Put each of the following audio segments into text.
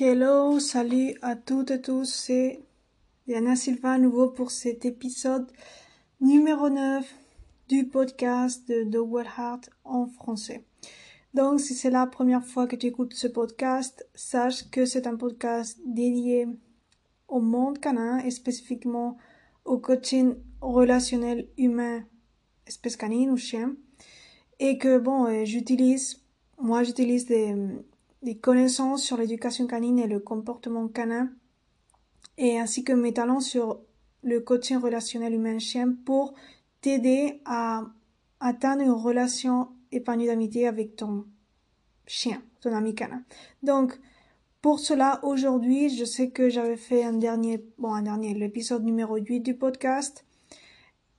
Hello, salut à toutes et tous, c'est Diana Silva à nouveau pour cet épisode numéro 9 du podcast de The World Heart en français. Donc, si c'est la première fois que tu écoutes ce podcast, sache que c'est un podcast dédié au monde canin et spécifiquement au coaching relationnel humain, espèce canine ou chien. Et que bon, euh, j'utilise, moi j'utilise des, des connaissances sur l'éducation canine et le comportement canin et ainsi que mes talents sur le coaching relationnel humain-chien pour t'aider à atteindre une relation épanouie d'amitié avec ton chien, ton ami canin. Donc, pour cela, aujourd'hui, je sais que j'avais fait un dernier, bon, un dernier, l'épisode numéro 8 du podcast,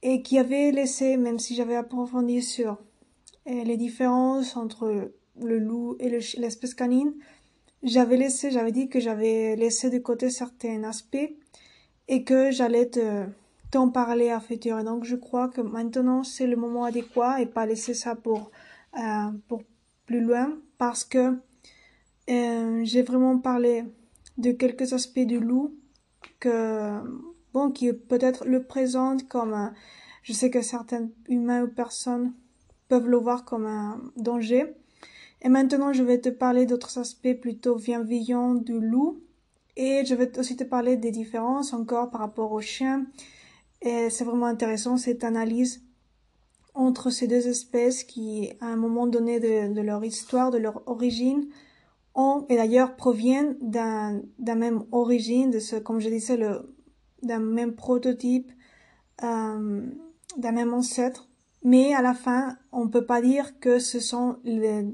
et qui avait laissé, même si j'avais approfondi sur euh, les différences entre le loup et l'espèce canine, j'avais laissé, j'avais dit que j'avais laissé de côté certains aspects et que j'allais te, t'en parler à futur. Et donc, je crois que maintenant, c'est le moment adéquat et pas laisser ça pour, euh, pour plus loin parce que euh, j'ai vraiment parlé de quelques aspects du loup que, bon, qui peut-être le présentent comme un, je sais que certains humains ou personnes peuvent le voir comme un danger. Et maintenant, je vais te parler d'autres aspects plutôt bienveillants du loup. Et je vais aussi te parler des différences encore par rapport au chien. Et c'est vraiment intéressant cette analyse entre ces deux espèces qui, à un moment donné de, leur histoire, de leur origine, ont, et d'ailleurs proviennent d'un, même origine, de ce, comme je disais, le, d'un même prototype, euh, d'un même ancêtre. Mais à la fin, on peut pas dire que ce sont les,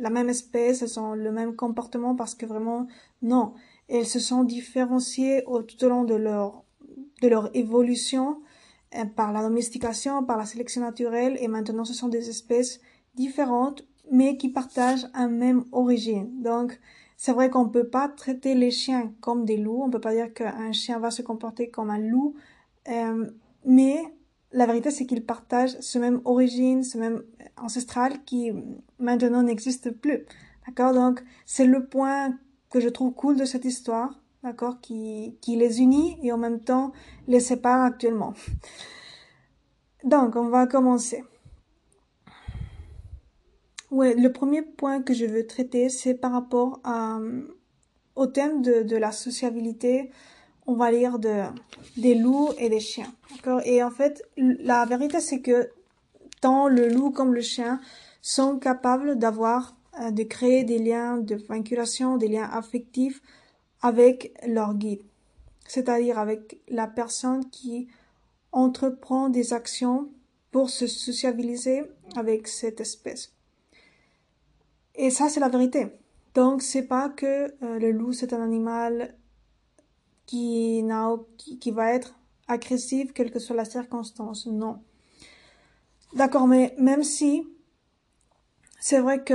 la même espèce, elles ont le même comportement parce que vraiment, non. Elles se sont différenciées au, tout au long de leur, de leur évolution euh, par la domestication, par la sélection naturelle et maintenant ce sont des espèces différentes mais qui partagent un même origine. Donc, c'est vrai qu'on peut pas traiter les chiens comme des loups, on peut pas dire qu'un chien va se comporter comme un loup, euh, mais la vérité c'est qu'ils partagent ce même origine, ce même ancestral qui maintenant n'existe plus. D'accord? Donc, c'est le point que je trouve cool de cette histoire, d'accord? Qui, les unit et en même temps les sépare actuellement. Donc, on va commencer. Ouais, le premier point que je veux traiter, c'est par rapport au thème de la sociabilité, on va lire de, des loups et des chiens. Et en fait, la vérité, c'est que tant le loup comme le chien sont capables d'avoir, euh, de créer des liens de vinculation, des liens affectifs avec leur guide. C'est-à-dire avec la personne qui entreprend des actions pour se sociabiliser avec cette espèce. Et ça, c'est la vérité. Donc, c'est pas que euh, le loup, c'est un animal qui, qui, va être agressif, quelle que soit la circonstance. Non. D'accord, mais même si c'est vrai que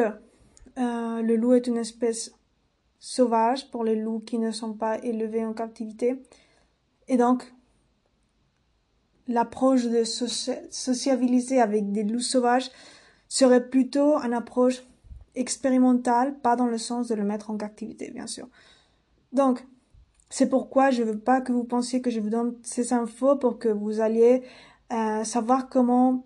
euh, le loup est une espèce sauvage pour les loups qui ne sont pas élevés en captivité, et donc l'approche de sociabiliser avec des loups sauvages serait plutôt une approche expérimentale, pas dans le sens de le mettre en captivité, bien sûr. Donc, c'est pourquoi je veux pas que vous pensiez que je vous donne ces infos pour que vous alliez euh, savoir comment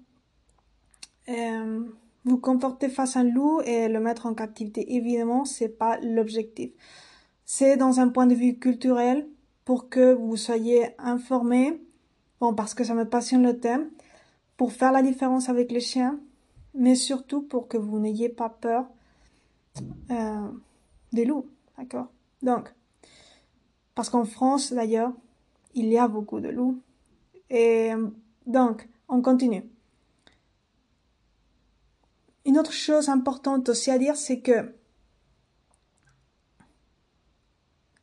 euh, vous comporter face à un loup et le mettre en captivité. Évidemment, c'est pas l'objectif. C'est dans un point de vue culturel pour que vous soyez informés. Bon, parce que ça me passionne le thème. Pour faire la différence avec les chiens, mais surtout pour que vous n'ayez pas peur euh, des loups. D'accord? Donc, parce qu'en France, d'ailleurs, il y a beaucoup de loups. Et donc, on continue. Une autre chose importante aussi à dire, c'est que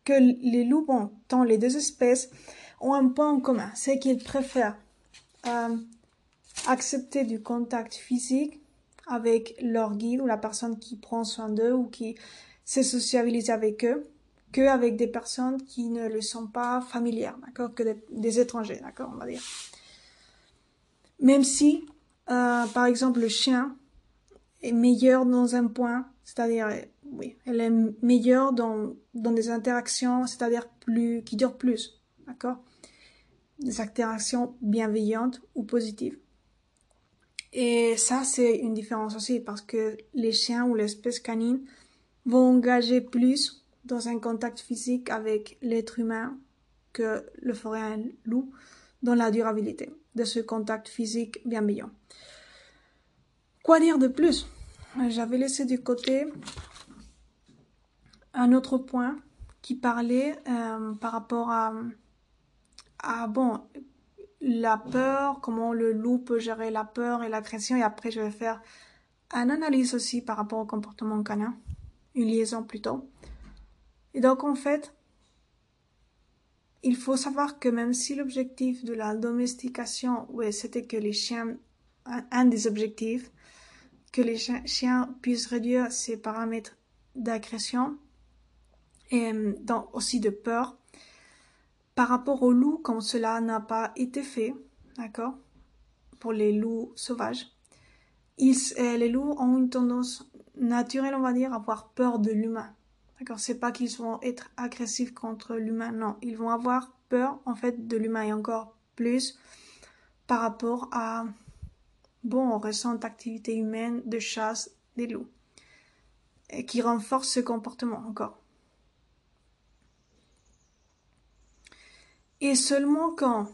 que les loups, bon, tant les deux espèces, ont un point en commun, c'est qu'ils préfèrent euh, accepter du contact physique avec leur guide ou la personne qui prend soin d'eux ou qui se sociabilise avec eux qu'avec des personnes qui ne le sont pas familières, d'accord, que des, étrangers, d'accord, on va dire. Même si, euh, par exemple, le chien est meilleur dans un point, c'est-à-dire oui, elle est meilleure dans, dans des interactions, c'est-à-dire plus, qui durent plus, d'accord? Des interactions bienveillantes ou positives. Et ça, c'est une différence aussi parce que les chiens ou l'espèce canine vont engager plus dans un contact physique avec l'être humain que le ferait un loup dans la durabilité de ce contact physique bienveillant. Quoi dire de plus? J'avais laissé de côté un autre point qui parlait euh, par rapport à, bon la peur, comment le loup peut gérer la peur et l'agression et après je vais faire une analyse aussi par rapport au comportement canin, une liaison plutôt. Et donc en fait, il faut savoir que même si l'objectif de la domestication, ouais, c'était que les chiens, un, des objectifs, que les chiens, puissent réduire ces paramètres d'agression et donc aussi de peur, par rapport aux loups, quand cela n'a pas été fait, d'accord, pour les loups sauvages, ils, euh, les loups ont une tendance naturelle, on va dire, à avoir peur de l'humain. D'accord C'est pas qu'ils vont être agressifs contre l'humain, non. Ils vont avoir peur, en fait, de l'humain et encore plus par rapport à, bon, aux récentes activités humaines de chasse des loups. Et qui renforce ce comportement encore. Et seulement quand,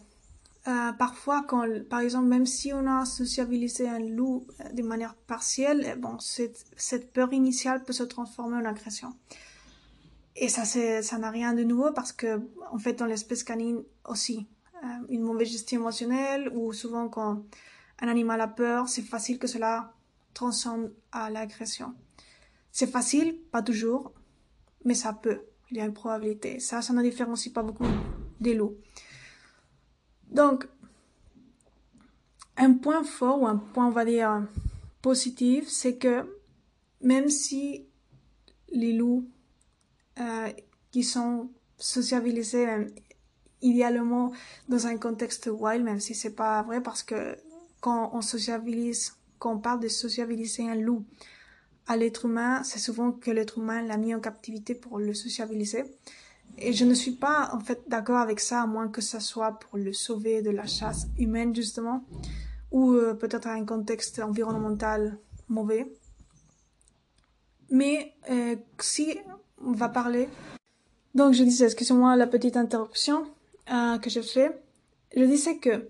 euh, parfois, quand, par exemple, même si on a sociabilisé un loup euh, de manière partielle, bon, cette peur initiale peut se transformer en agression. Et ça, ça n'a rien de nouveau parce que, en fait, dans l'espèce canine aussi, euh, une mauvaise gestion émotionnelle ou souvent quand un animal a peur, c'est facile que cela transforme à l'agression. C'est facile, pas toujours, mais ça peut. Il y a une probabilité. Ça, ça ne différencie pas beaucoup des loups. Donc, un point fort ou un point, on va dire, positif, c'est que même si les loups euh, qui sont sociabilisés idéalement dans un contexte wild, même si c'est pas vrai, parce que quand on sociabilise, quand on parle de sociabiliser un loup à l'être humain, c'est souvent que l'être humain l'a mis en captivité pour le sociabiliser. Et je ne suis pas en fait d'accord avec ça, à moins que ça soit pour le sauver de la chasse humaine justement, ou euh, peut-être à un contexte environnemental mauvais. Mais euh, si on va parler. Donc je disais, excusez-moi la petite interruption euh, que j'ai fait. Je disais que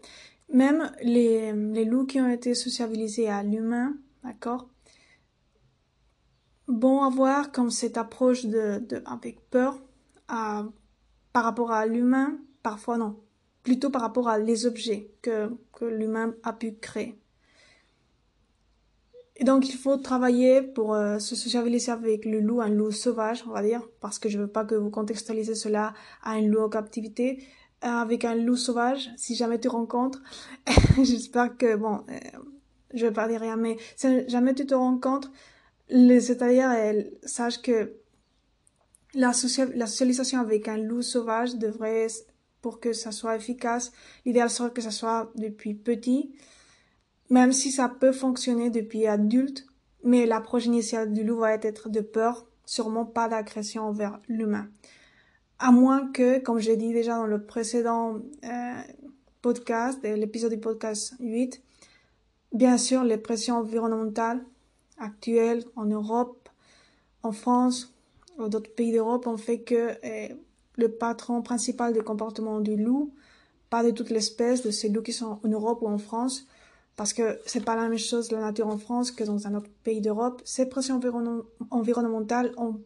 même les, les loups qui ont été sociabilisés à l'humain, d'accord, vont avoir comme cette approche de, de avec peur à, par rapport à l'humain, parfois non, plutôt par rapport à les objets que, que l'humain a pu créer. Et donc il faut travailler pour euh, se sociabiliser avec le loup, un loup sauvage, on va dire, parce que je veux pas que vous contextualisez cela à un loup en captivité. Euh, avec un loup sauvage, si jamais tu rencontres, j'espère que, bon, euh, je vais pas dire rien, mais si jamais tu te rencontres, c'est-à-dire, sache que la socialisation avec un loup sauvage devrait, pour que ça soit efficace, l'idéal serait que ça soit depuis petit, même si ça peut fonctionner depuis adulte, mais l'approche initiale du loup va être de peur, sûrement pas d'agression envers l'humain. À moins que, comme j'ai dit déjà dans le précédent euh, podcast, l'épisode du podcast 8, bien sûr, les pressions environnementales actuelles en Europe, en France ou d'autres pays d'Europe ont fait que euh, le patron principal du comportement du loup, pas de toute l'espèce, de ces loups qui sont en Europe ou en France, parce que c'est pas la même chose la nature en France que dans un autre pays d'Europe. Ces pressions environnementales ont,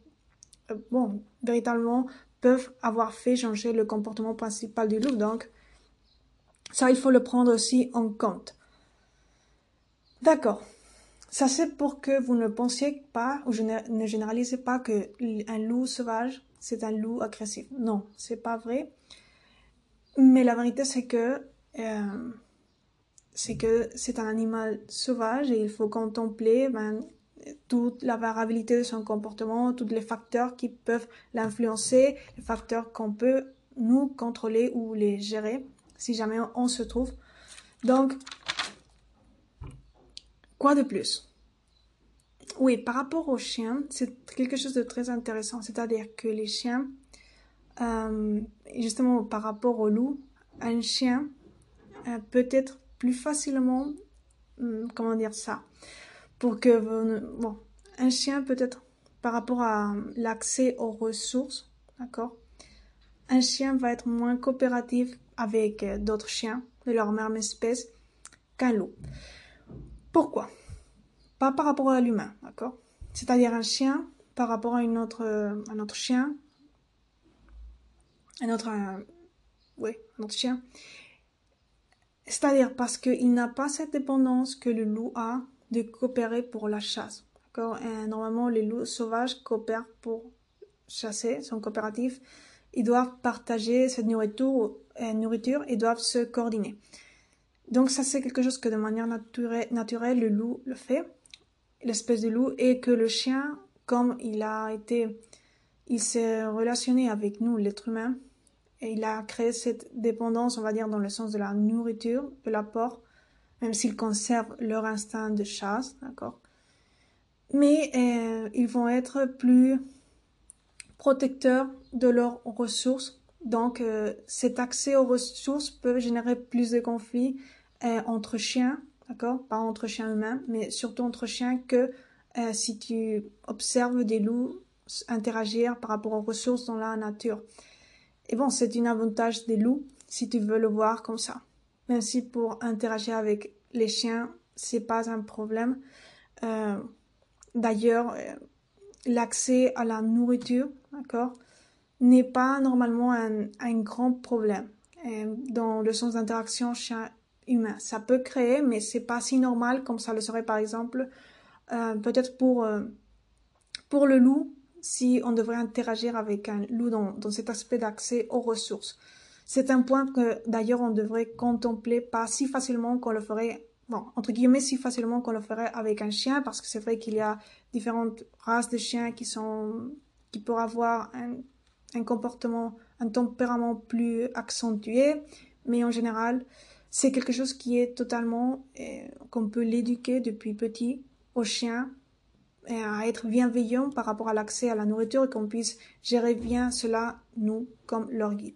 euh, bon, véritablement peuvent avoir fait changer le comportement principal du loup. Donc, ça, il faut le prendre aussi en compte. D'accord. Ça, c'est pour que vous ne pensiez pas, ou je ne généralisez pas que un loup sauvage, c'est un loup agressif. Non, c'est pas vrai. Mais la vérité, c'est que euh, c'est que c'est un animal sauvage et il faut contempler ben, toute la variabilité de son comportement, tous les facteurs qui peuvent l'influencer, les facteurs qu'on peut nous contrôler ou les gérer si jamais on se trouve. Donc, quoi de plus? Oui, par rapport aux chiens, c'est quelque chose de très intéressant. C'est-à-dire que les chiens, euh, justement par rapport au loup, un chien euh, peut être plus facilement, hum, comment dire ça, pour que, bon, un chien peut être par rapport à l'accès aux ressources, d'accord Un chien va être moins coopératif avec euh, d'autres chiens de leur même espèce qu'un loup. Pourquoi? Pas par rapport à l'humain, d'accord? C'est-à-dire un chien par rapport à une autre, un autre chien, un autre, oui, un autre chien. C'est-à-dire parce qu'il n'a pas cette dépendance que le loup a de coopérer pour la chasse. normalement, les loups sauvages coopèrent pour chasser, sont coopératifs. Ils doivent partager cette nourriture, euh, nourriture et doivent se coordonner. Donc ça, c'est quelque chose que de manière naturelle, naturelle le loup le fait, l'espèce de loup, et que le chien, comme il a été, il s'est relationné avec nous, l'être humain, et il a créé cette dépendance, on va dire, dans le sens de la nourriture, de l'apport, même s'ils conservent leur instinct de chasse, d'accord Mais euh, ils vont être plus protecteurs de leurs ressources. Donc, euh, cet accès aux ressources peut générer plus de conflits euh, entre chiens, d'accord Pas entre chiens humains, mais surtout entre chiens que si tu observes des loups interagir par rapport aux ressources dans la nature. Et bon, c'est un avantage des loups, si tu veux le voir comme ça. Même si pour interagir avec les chiens, c'est pas un problème. Euh, d'ailleurs, euh, l'accès à la nourriture, d'accord, n'est pas normalement un, grand problème euh, dans le sens d'interaction chien-humain. Ça peut créer, mais c'est pas si normal comme ça le serait par exemple peut-être pour pour le loup si on devrait interagir avec un loup dans, cet aspect d'accès aux ressources. C'est un point que d'ailleurs on devrait contempler pas si facilement qu'on le ferait, bon, entre guillemets, si facilement qu'on le ferait avec un chien, parce que c'est vrai qu'il y a différentes races de chiens qui sont, qui pourraient avoir un, un comportement, un tempérament plus accentué, mais en général, c'est quelque chose qui est totalement, euh, qu'on peut l'éduquer depuis petit au chien à être bienveillant par rapport à l'accès à la nourriture et qu'on puisse gérer bien cela, nous, comme leur guide.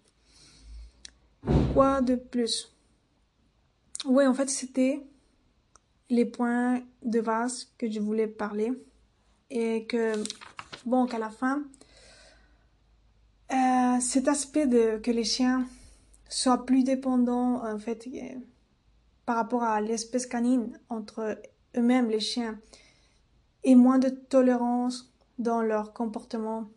Quoi de plus? Oui, en fait, c'était les points de base que je voulais parler et que, bon, qu'à la fin, euh, cet aspect de que les chiens soient plus dépendants, en fait, par rapport à l'espèce canine entre eux-mêmes, les chiens, et moins de tolérance dans leur comportement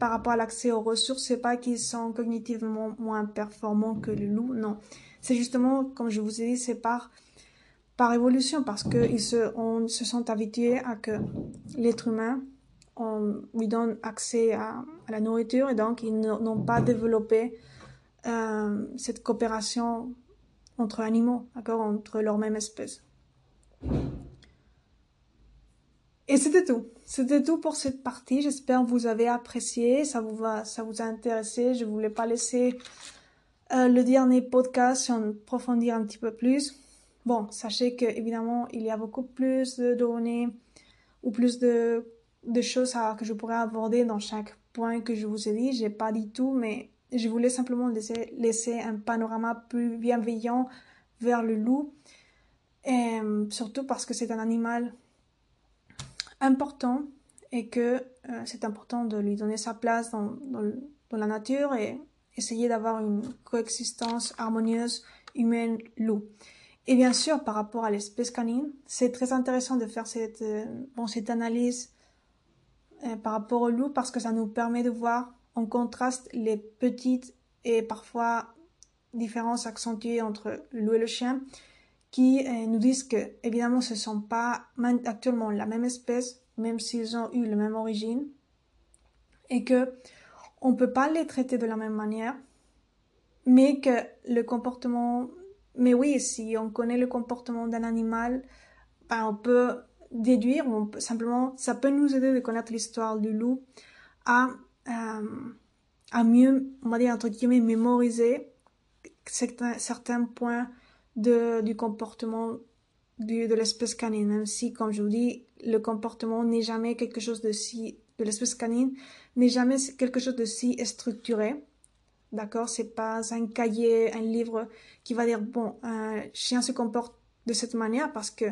par rapport à l'accès aux ressources. C'est pas qu'ils sont cognitivement moins performants que le loup, non. C'est justement, comme je vous ai dit, c'est par, par évolution parce qu'ils se, se sont habitués à que l'être humain, lui donne accès à, la nourriture et donc ils n'ont pas développé euh, cette coopération entre animaux, d'accord, entre leur même espèce. Et c'était tout. C'était tout pour cette partie. J'espère que vous avez apprécié. Ça vous ça vous a intéressé. Je voulais pas laisser euh, le dernier podcast sans approfondir un petit peu plus. Bon, sachez que évidemment il y a beaucoup plus de données ou plus de, choses que je pourrais aborder dans chaque point que je vous ai dit. J'ai pas dit tout, mais je voulais simplement laisser, un panorama plus bienveillant vers le loup. Surtout parce que c'est un animal important et que euh, c'est important de lui donner sa place dans, la nature et essayer d'avoir une coexistence harmonieuse humaine-loup. Et bien sûr, par rapport à l'espèce canine, c'est très intéressant de faire cette, euh, bon, cette analyse euh, par rapport au loup parce que ça nous permet de voir en contraste les petites et parfois différences accentuées entre loup et le chien qui euh, nous disent que, évidemment, ce ne sont pas actuellement la même espèce, même s'ils ont eu la même origine, et que on peut pas les traiter de la même manière, mais que le comportement, mais oui, si on connaît le comportement d'un animal, ben, on peut déduire, on simplement, ça peut nous aider de connaître l'histoire du loup à, euh, à mieux, on va dire, entre guillemets, mémoriser certains points du comportement de l'espèce canine, même si, comme je vous dis, le comportement n'est jamais quelque chose de si, de l'espèce canine, n'est jamais quelque chose de si structuré. D'accord? C'est pas un cahier, un livre qui va dire, bon, un chien se comporte de cette manière parce que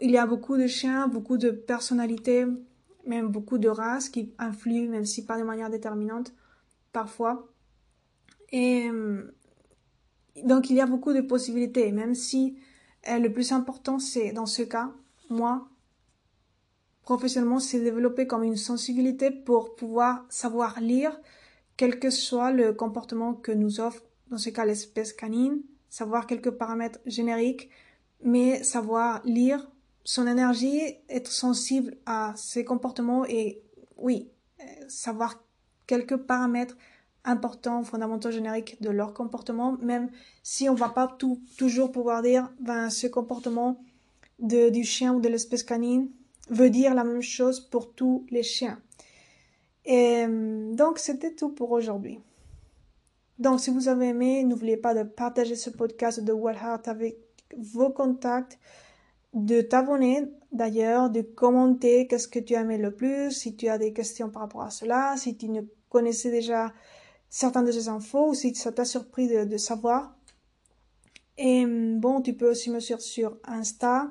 il y a beaucoup de chiens, beaucoup de personnalités, même beaucoup de races qui influent, même si pas de manière déterminante, parfois. Et euh, donc il y a beaucoup de possibilités, même si euh, le plus important, c'est dans ce cas, moi, professionnellement, c'est développer comme une sensibilité pour pouvoir savoir lire, quel que soit le comportement que nous offre, dans ce cas, l'espèce canine, savoir quelques paramètres génériques, mais savoir lire son énergie, être sensible à ses comportements et, oui, euh, savoir quelques paramètres importants, fondamentaux, génériques de leur comportement, même si on va pas toujours pouvoir dire, ben, ce comportement de, du chien ou de l'espèce canine veut dire la même chose pour tous les chiens. Et donc, c'était tout pour aujourd'hui. Donc, si vous avez aimé, n'oubliez pas de partager ce podcast de Wild Heart avec vos contacts, de t'abonner d'ailleurs, de commenter qu'est-ce que tu as aimé le plus, si tu as des questions par rapport à cela, si tu ne connaissais déjà certaines de ces infos ou si ça t'a surpris de, savoir. Et bon, tu peux aussi me suivre sur Insta.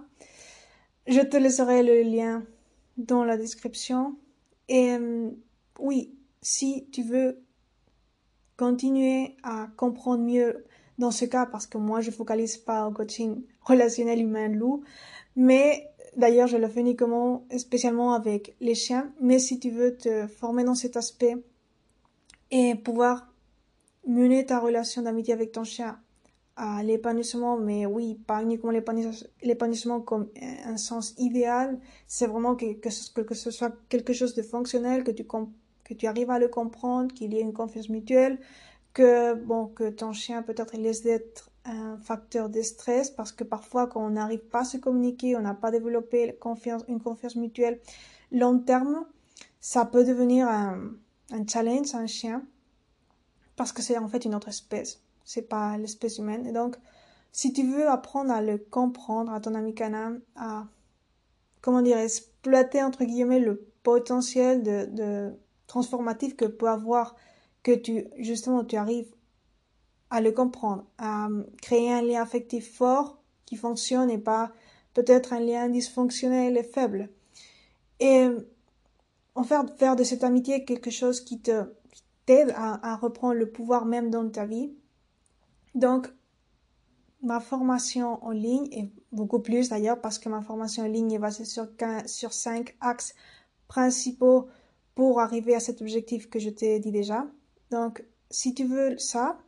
Je te laisserai le lien dans la description. Et oui, si tu veux continuer à comprendre mieux dans ce cas, parce que moi je focalise pas au coaching relationnel humain-loup, mais d'ailleurs je le fais uniquement, spécialement avec les chiens, mais si tu veux te former dans cet aspect, et pouvoir mener ta relation d'amitié avec ton chien à l'épanouissement, mais oui, pas uniquement l'épanouissement comme un sens idéal, c'est vraiment que, que, ce soit quelque chose de fonctionnel, que tu, que tu arrives à le comprendre, qu'il y ait une confiance mutuelle, que, bon, que ton chien peut-être laisse d'être un facteur de stress, parce que parfois quand on n'arrive pas à se communiquer, on n'a pas développé une confiance mutuelle long terme, ça peut devenir un, un challenge un chien parce que c'est en fait une autre espèce. C'est pas l'espèce humaine. Et donc, si tu veux apprendre à le comprendre, à ton ami canin, à, comment dire, exploiter, entre guillemets, le potentiel de, de transformatif que peut avoir, que tu, justement, tu arrives à le comprendre, à créer un lien affectif fort qui fonctionne et pas peut-être un lien dysfonctionnel et faible. Et en faire, de cette amitié quelque chose qui te t'aide à, reprendre le pouvoir même dans ta vie. Donc, ma formation en ligne, et beaucoup plus d'ailleurs, parce que ma formation en ligne est basée sur, sur cinq axes principaux pour arriver à cet objectif que je t'ai dit déjà. Donc, si tu veux ça,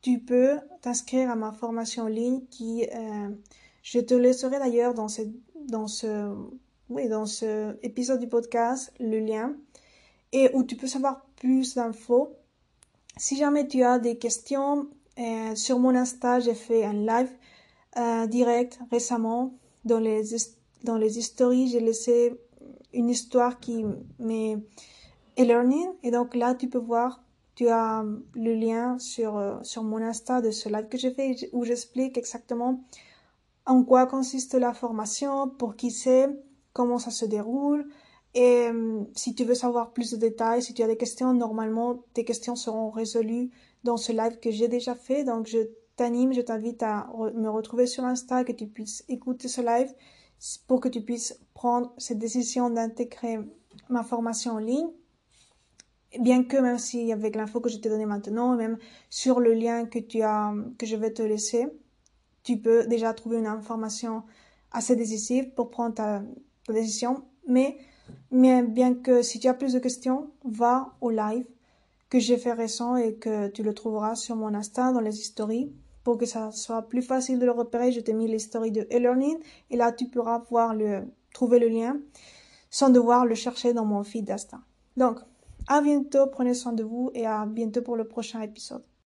tu peux t'inscrire à ma formation en ligne qui, euh, je te laisserai d'ailleurs dans ce oui, dans ce épisode du podcast, le lien, et où tu peux savoir plus d'infos. Si jamais tu as des questions, euh, sur mon Insta, j'ai fait un live euh, direct récemment. Dans les, dans les stories, j'ai laissé une histoire qui m'est e-learning. Et donc là, tu peux voir, tu as le lien sur, euh, sur mon Insta de ce live que j'ai fait où j'explique exactement en quoi consiste la formation, pour qui c'est, comment ça se déroule. Et si tu veux savoir plus de détails, si tu as des questions, normalement, tes questions seront résolues dans ce live que j'ai déjà fait. Donc, je t'anime, je t'invite à me retrouver sur Insta, que tu puisses écouter ce live pour que tu puisses prendre cette décision d'intégrer ma formation en ligne. Bien que même si avec l'info que je t'ai donnée maintenant, même sur le lien que tu as, que je vais te laisser, tu peux déjà trouver une information assez décisive pour prendre ta, Mais, mais bien que si tu as plus de questions, va au live que j'ai fait récent et que tu le trouveras sur mon Insta dans les stories pour que ça soit plus facile de le repérer. Je t'ai mis les stories de e-learning et là tu pourras voir le, trouver le lien sans devoir le chercher dans mon feed d'Insta. Donc, à bientôt, prenez soin de vous et à bientôt pour le prochain épisode.